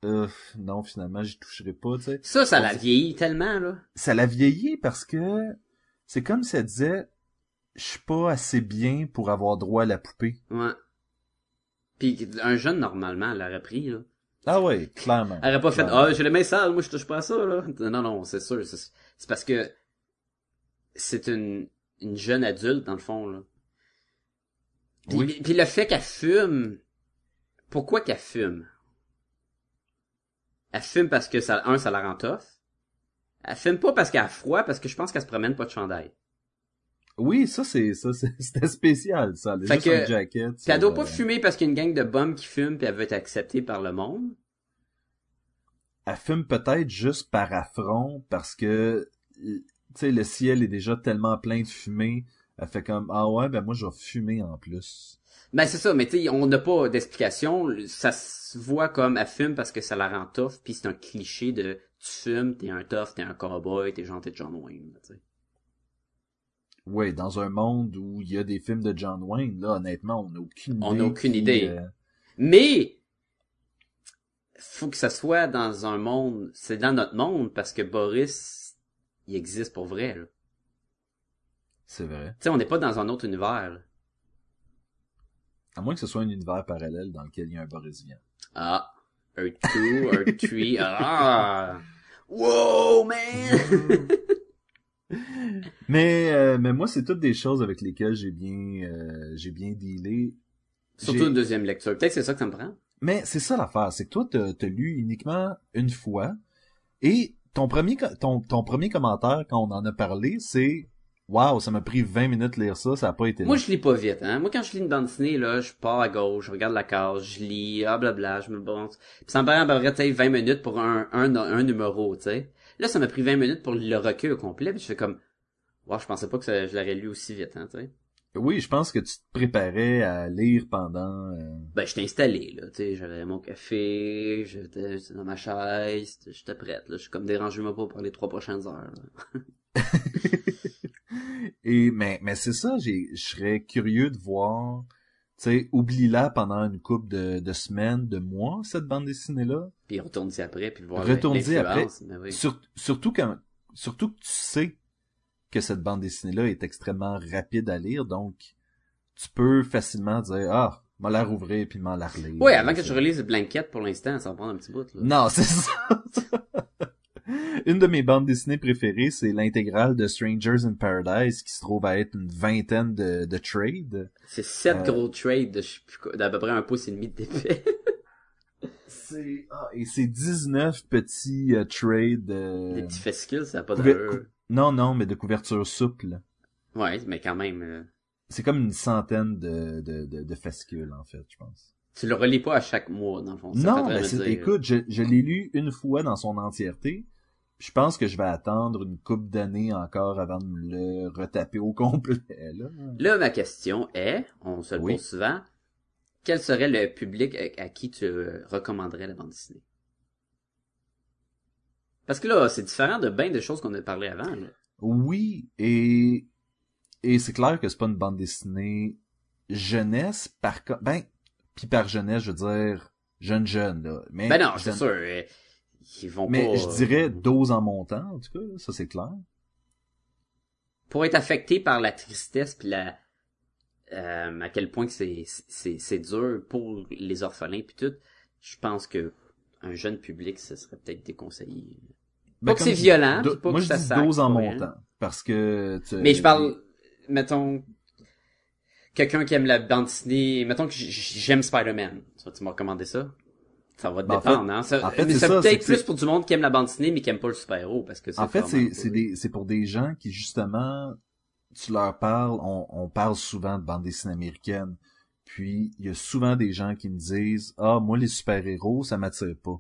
euh, non, finalement, j'y toucherai pas, tu sais. Ça, ça la vieillit tellement, là. Ça l'a vieilli parce que c'est comme si elle disait je suis pas assez bien pour avoir droit à la poupée. Ouais. Puis un jeune, normalement, l'aurait pris, là. Ah ouais, clairement. Elle aurait pas fait, ah, j'ai les mains sales, moi, je touche pas à ça, là. Non, non, c'est sûr. C'est parce que c'est une, une jeune adulte, dans le fond, là. Puis, Oui. puis le fait qu'elle fume, pourquoi qu'elle fume? Elle fume parce que ça, un, ça la rend tough. Elle fume pas parce qu'elle a froid, parce que je pense qu'elle se promène pas de chandail. Oui, ça c'est ça c'est- c'était spécial ça. Fait juste que- un jacket. Puis elle doit pas euh, fumer parce qu'il y a une gang de bums qui fument puis elle veut être acceptée par le monde? elle fume peut-être juste par affront parce que tu sais le ciel est déjà tellement plein de fumée. Elle fait comme ah ouais ben moi je vais fumer en plus. Ben c'est ça, mais tu sais, on n'a pas d'explication. Ça se voit comme elle fume parce que ça la rend tough, puis c'est un cliché de tu fumes, t'es un tough, t'es un cowboy, t'es genre t'es John Wayne. tu sais. Ouais, dans un monde où il y a des films de John Wayne là honnêtement on n'a aucune idée. On n'a aucune qui, idée. euh, Mais faut que ça soit dans un monde, c'est dans notre monde parce que Boris, il existe pour vrai. là. c'est vrai. Tu sais, on n'est pas dans un autre univers. là. À moins que ce soit un univers parallèle dans lequel il y a un Boris Vian. Ah, Earth 2, Earth 3, ah, wow man. Mais euh, mais moi c'est toutes des choses avec lesquelles j'ai bien euh, j'ai bien dealé. Surtout une deuxième lecture. Peut-être que c'est ça que ça me prend. Mais c'est ça l'affaire, c'est que toi, t'as lu uniquement une fois, et ton premier, ton, ton premier commentaire quand on en a parlé, c'est « Wow, ça m'a pris 20 minutes de lire ça, ça a pas été Moi, je lis pas vite, hein. Moi, quand je lis une bande dessinée, là, je pars à gauche, je regarde la case, je lis, ah, blabla, je me bronze. Puis ça me prend à peu près, tu sais, 20 minutes pour un, un, un numéro, tu sais. Là, ça m'a pris 20 minutes pour le recueil au complet, puis je fais comme, wow, je pensais pas que ça- je l'aurais lu aussi vite, hein, tu sais. Oui, je pense que tu te préparais à lire pendant... euh, Ben, j'étais installé, là, tu sais, j'avais mon café, j'étais dans ma chaise, j'étais prête, là. Je suis comme dérangez-moi pas pour les trois prochaines heures, là. Et mais mais c'est ça, j'ai je serais curieux de voir, sais, oublie-la pendant une couple de, de semaines, de mois cette bande dessinée là. Puis retourne-y après, puis voir Retourne-y oui. Sur- surtout quand surtout que tu sais que cette bande dessinée là est extrêmement rapide à lire, donc tu peux facilement dire ah, m'en la rouvrir puis m'en la relire. Oui, avant que je relise Blanket, pour l'instant, ça va prendre un petit bout, là. Non, c'est ça. Une de mes bandes dessinées préférées, c'est l'intégrale de Strangers in Paradise, qui se trouve à être une vingtaine de, de trades. C'est sept Euh, gros trades de, d'à peu près un pouce et demi d'épais. C'est ah, et c'est 19 petits euh, trades. euh, Des petits fascicules, ça n'a pas couver- d'allure. Non, non, mais de couverture souple. Ouais, mais quand même, C'est comme une centaine de, de, de, de fascicules, en fait, je pense. tu le relis pas à chaque mois, dans le fond. Ça non, mais écoute, je, je l'ai lu une fois dans son entièreté. Je pense que je vais attendre une couple d'années encore avant de me le retaper au complet, là. Là, ma question est, on se le Oui. pose souvent, quel serait le public à, à qui tu euh, recommanderais la bande dessinée? Parce que là, c'est différent de bien des choses qu'on a parlé avant, là. Oui, et, et c'est clair que c'est pas une bande dessinée jeunesse, par ben, puis par jeunesse, je veux dire, jeune jeune, là. Mais, Ben non, c'est jeune- sûr, euh, ils vont Mais pas... je dirais dose en montant, en tout cas, ça c'est clair. pour être affecté par la tristesse puis la euh, à quel point que c'est c'est c'est dur pour les orphelins puis tout je pense que un jeune public ce serait peut-être déconseillé Ben, que comme c'est violent, do- pas moi que je ça dis dose en rien. montant, parce que... tu- mais je parle mettons quelqu'un qui aime la bande dessinée mettons que j'aime Spider-Man tu m'as recommandé ça? Ça va te Ben, en dépendre hein ça, en fait, mais c'est ça ça, peut-être plus pour du monde qui aime la bande dessinée mais qui aime pas le super-héros parce que c'est En fait, c'est c'est des c'est pour des gens qui justement tu leur parles, on, on parle souvent de bande dessinée américaine. Puis il y a souvent des gens qui me disent "Ah, moi les super-héros, ça m'attire pas."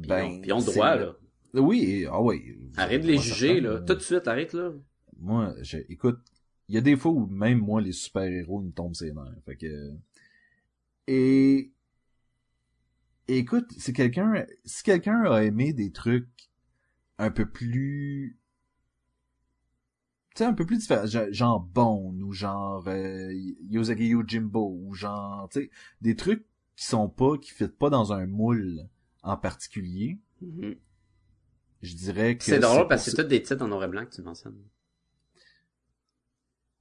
puis on, puis on doit là Oui, ah oui. arrête de les juger certain, là tout de suite arrête là Moi, je, écoute, il y a des fois où même moi les super-héros me tombent ses nerfs. Fait que et écoute, si quelqu'un si quelqu'un a aimé des trucs un peu plus tu sais, un peu plus différent, genre- Bone, ou genre euh, Yosagi Yojimbo, ou genre, tu sais, des trucs qui sont pas, qui fit pas dans un moule en particulier. Mhm. Je dirais que... C'est drôle parce que c'est tous des titres en noir et blanc que tu mentionnes.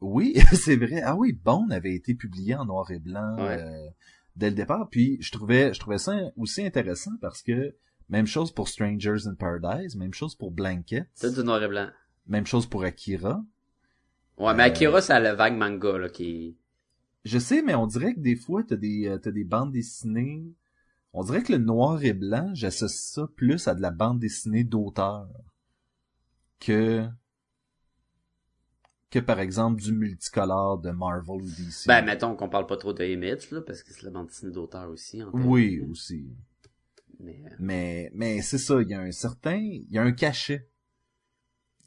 Oui, c'est vrai. Ah oui, Bone avait été publié en noir et blanc Ouais. euh, dès le départ. Puis je trouvais, je trouvais ça aussi intéressant parce que même chose pour Strangers in Paradise, même chose pour Blanket, C'est du noir et blanc. même chose pour Akira. Ouais, mais Euh, Akira, c'est le vague manga, là, qui... Je sais, mais on dirait que des fois t'as des euh, t'as des bandes dessinées. On dirait que le noir et blanc, j'associe ça plus à de la bande dessinée d'auteur que que par exemple du multicolore de Marvel ou DC. Ben, mettons qu'on parle pas trop de Image, là, parce que c'est la bande dessinée d'auteur aussi, en oui, aussi. Mais, euh, Mais, mais c'est ça, il y a un certain, il y a un cachet.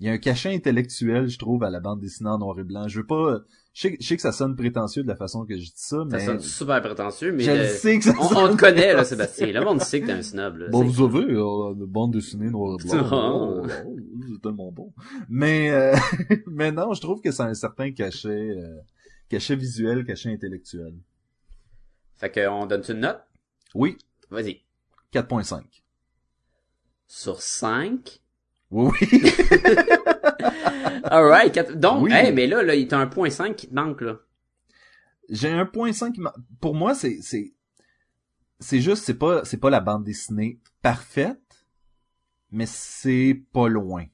Il y a un cachet intellectuel, je trouve, à la bande dessinée en noir et blanc. Je veux pas, je sais, je sais que ça sonne prétentieux de la façon que je dis ça, ça mais sonne super prétentieux, mais je le- sais que ça on, sonne on te connaît, là, Sébastien. Le monde sait que t'es un snob, là. Bon, vous savez, euh, la bande dessinée noir et blanc, Oh. oh, oh, c'est tellement bon. Mais, euh, mais non, je trouve que c'est un certain cachet, euh, cachet visuel, cachet intellectuel. Fait qu'on donne une note? Oui, Vas-y. 4.5. Sur 5. Oui, oui. Alright. Donc, Oui. hey, mais là, là, t'as un point 5 qui te manque, là. J'ai un point 5 qui pour moi c'est c'est c'est juste c'est pas c'est pas la bande dessinée parfaite mais c'est pas loin.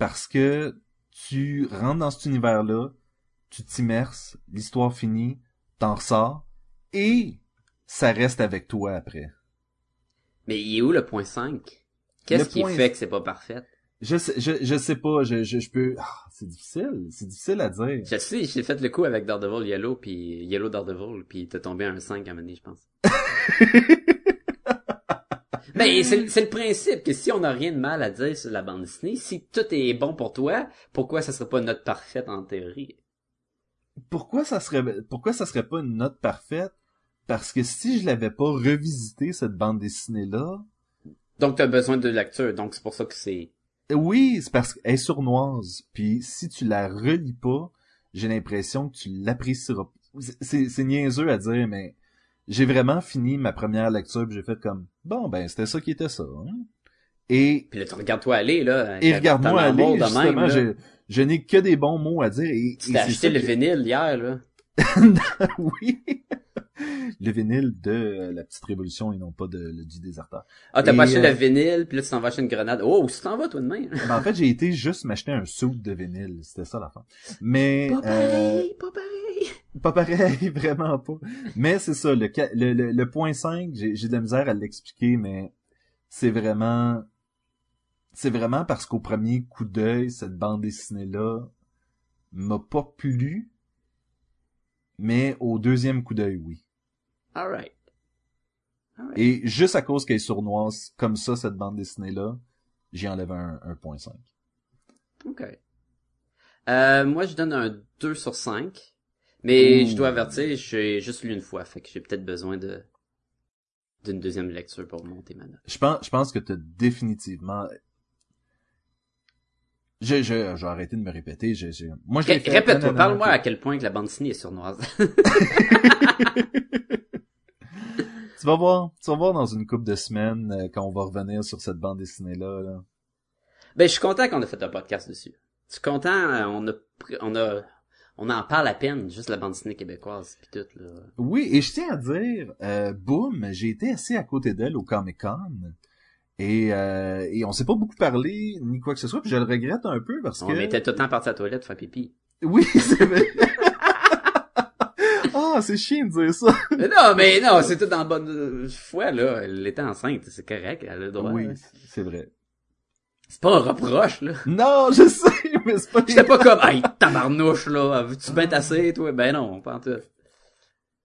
Parce que tu rentres dans cet univers-là, tu t'immerses, l'histoire finit, t'en ressors et ça reste avec toi après. Mais il est où le point 5? Qu'est-ce qui point- fait que c'est pas parfait? Je sais je, je sais pas, je je, je peux ah, c'est difficile, c'est difficile à dire. Je sais, j'ai fait le coup avec Daredevil Yellow, puis Yellow Daredevil, puis t'es tombé à un 5 à donné, je pense. Ben, c'est c'est le principe que si on n'a rien de mal à dire sur la bande dessinée, si tout est bon pour toi, pourquoi ça serait pas une note parfaite en théorie? pourquoi ça serait pourquoi ça serait pas une note parfaite? Parce que si je l'avais pas revisité cette bande dessinée là Donc t'as besoin de lecture, donc c'est pour ça que c'est... oui c'est parce qu'elle est sournoise. Puis si tu la relis pas j'ai l'impression que tu l'apprécieras. C'est- c'est c'est niaiseux à dire mais j'ai vraiment fini ma première lecture puis j'ai fait comme bon ben c'était ça qui était ça hein? et Puis là, tu regardes-toi aller, là. et t'as- regarde-moi t'as aller justement même, je, je n'ai que des bons mots à dire et, Tu c'est acheté le que- vinyle hier, là. oui. Le vinyle de euh, La Petite Révolution et non pas de, le- du Déserteur. Ah, t'as pas acheté euh, le vinyle, puis là, tu t'en vas acheter une grenade. Oh, tu t'en vas, toi, demain? Ben, en fait, j'ai été juste m'acheter un suit de vinyle. C'était ça la fin. Mais... Pas euh, pareil, pas pareil. pas pareil, vraiment pas. Mais c'est ça, le, le, le, le point 5, j'ai j'ai de la misère à l'expliquer, mais c'est vraiment... C'est vraiment parce qu'au premier coup d'œil, cette bande dessinée-là m'a pas plu, mais au deuxième coup d'œil, oui. Alright. Alright. Et juste à cause qu'elle est sournoise, comme ça, cette bande dessinée-là, j'y enlève un 1.5. OK. Euh, moi, je donne un 2 sur 5. Mais je dois avertir, j'ai juste lu une fois, fait que j'ai peut-être besoin de d'une deuxième lecture pour monter ma note. Je pense, je pense que t'as définitivement... Je, je, j'ai arrêté de me répéter. Je, je... Moi, je. Répète-toi, parle-moi à quel point que la bande dessinée est sournoise. Tu vas voir, tu vas voir dans une couple de semaines euh, quand on va revenir sur cette bande dessinée-là. Là. ben, je suis content qu'on ait fait un podcast dessus. Je suis content, euh, on a, on a, on en parle à peine, juste la bande dessinée québécoise pis tout, là. Oui, et je tiens à dire, euh, boum, j'ai été assis à côté d'elle au Comic-Con. Et, euh, et on s'est pas beaucoup parlé, ni quoi que ce soit, puis je le regrette un peu parce On que... était tout le temps parti à la toilette faire pipi. Oui, c'est vrai. C'est chiant de dire ça. Mais non, mais non, c'est tout dans bonne foi, là. Elle était enceinte, c'est correct, elle a le droit. Oui, c'est vrai. C'est pas un reproche, là. Non, je sais, mais c'est pas... J'étais pas comme, hey, tabarnouche, là, veux-tu bien tasser, toi? Ben non, pas en tout.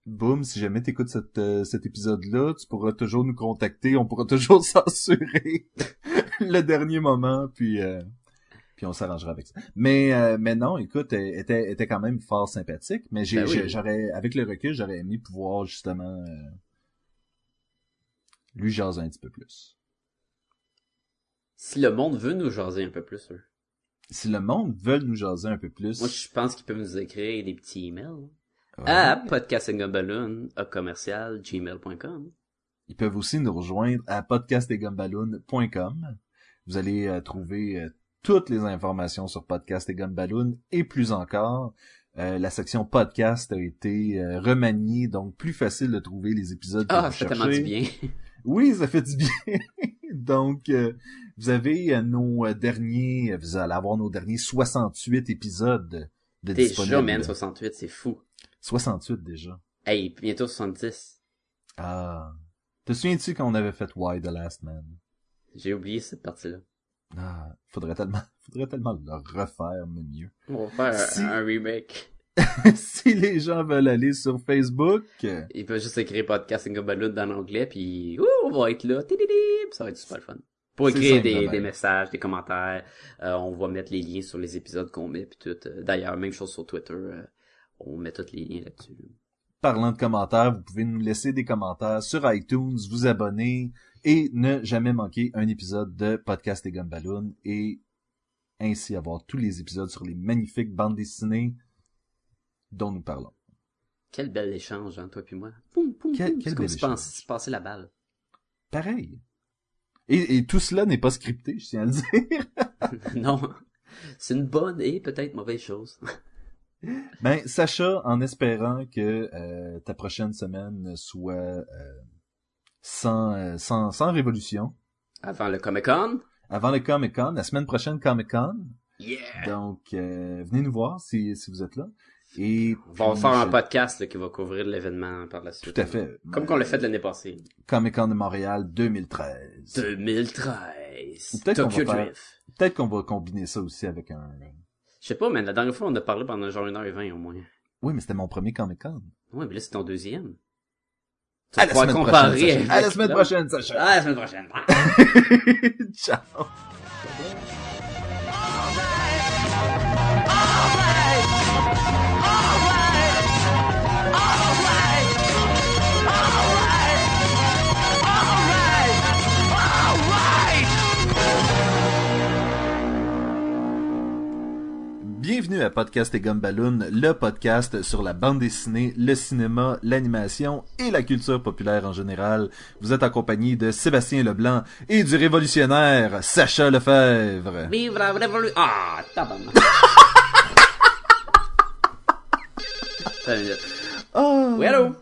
Boum, si jamais t'écoutes cet, euh, cet épisode-là, tu pourras toujours nous contacter, on pourra toujours censurer le dernier moment, puis euh, puis on s'arrangera avec ça. Mais euh, mais non, écoute, elle était, était quand même fort sympathique, mais j'ai, Ben oui. j'ai- j'aurais, avec le recul, j'aurais aimé pouvoir justement euh, lui jaser un petit peu plus. Si le monde veut nous jaser un peu plus, eux. si le monde veut nous jaser un peu plus, Moi, je pense qu'ils peuvent nous écrire des petits emails ouais, à podcastingumballoon à commercial gmail.com. ils peuvent aussi nous rejoindre à podcastetgumballoon.com. Vous allez euh, trouver euh, toutes les informations sur Podcast et Gumballoon et plus encore. Euh, la section podcast a été euh, remaniée, donc plus facile de trouver les épisodes Ah, vous ça fait tellement du bien. Oui, ça fait du bien. Donc, euh, vous avez euh, nos euh, derniers, vous allez avoir nos derniers 68 épisodes de Déjà, disponibles. man, 68, c'est fou. 68 déjà. Hey, bientôt 70. Ah. Te souviens-tu quand on avait fait Why the Last Man? J'ai oublié cette partie-là. Ah, faudrait tellement, faudrait tellement le refaire, mais mieux. On va faire un- Si- un remake. si les gens veulent aller sur Facebook, euh, Il peut juste écrire Podcasting Balloon dans l'anglais, puis ouh, on va être là. Tididi, ça va être super le fun. Pour écrire des, des messages, des commentaires, euh, on va mettre les liens sur les épisodes qu'on met, puis tout. D'ailleurs, même chose sur Twitter, euh, on met tous les liens là-dessus. parlant de commentaires, vous pouvez nous laisser des commentaires sur iTunes, vous abonner et ne jamais manquer un épisode de Podcast et Gumballoon et ainsi avoir tous les épisodes sur les magnifiques bandes dessinées dont nous parlons. Quel bel échange, hein, toi puis moi. Poum, poum, Quel- poum. quel bel échange. passer la balle. Pareil. Et, et tout cela n'est pas scripté, je tiens à le dire. non. C'est une bonne et peut-être mauvaise chose. Ben, Sacha, en espérant que euh, ta prochaine semaine soit euh, sans, euh, sans, sans révolution, Avant le Comic Con? avant le Comic Con, la semaine prochaine Comic Con, Yeah! Donc, euh, venez nous voir si, si vous êtes là. Et On va faire un podcast là, qui va couvrir l'événement par la suite. Tout à fait. Comme qu'on l'a fait l'année passée. Comic Con de Montréal 2013. 2013. Peut-être qu'on Tokyo va faire- Drift. Peut-être qu'on va combiner ça aussi avec un... Je sais pas, mais la dernière fois, on a parlé pendant genre 1h20 au moins. Oui, mais c'était mon premier Comic Con. Ouais, mais là, c'est ton deuxième. À la semaine comparer prochaine, À la semaine prochaine, Sacha. Ah, la semaine prochaine. Ciao. Bienvenue à Podcast et Gumballoon, le podcast sur la bande dessinée, le cinéma, l'animation et la culture populaire en général. Vous êtes en compagnie de Sébastien Leblanc et du révolutionnaire Sacha Lefebvre. Vive la révolution. Ah. Ah. Oui, allô?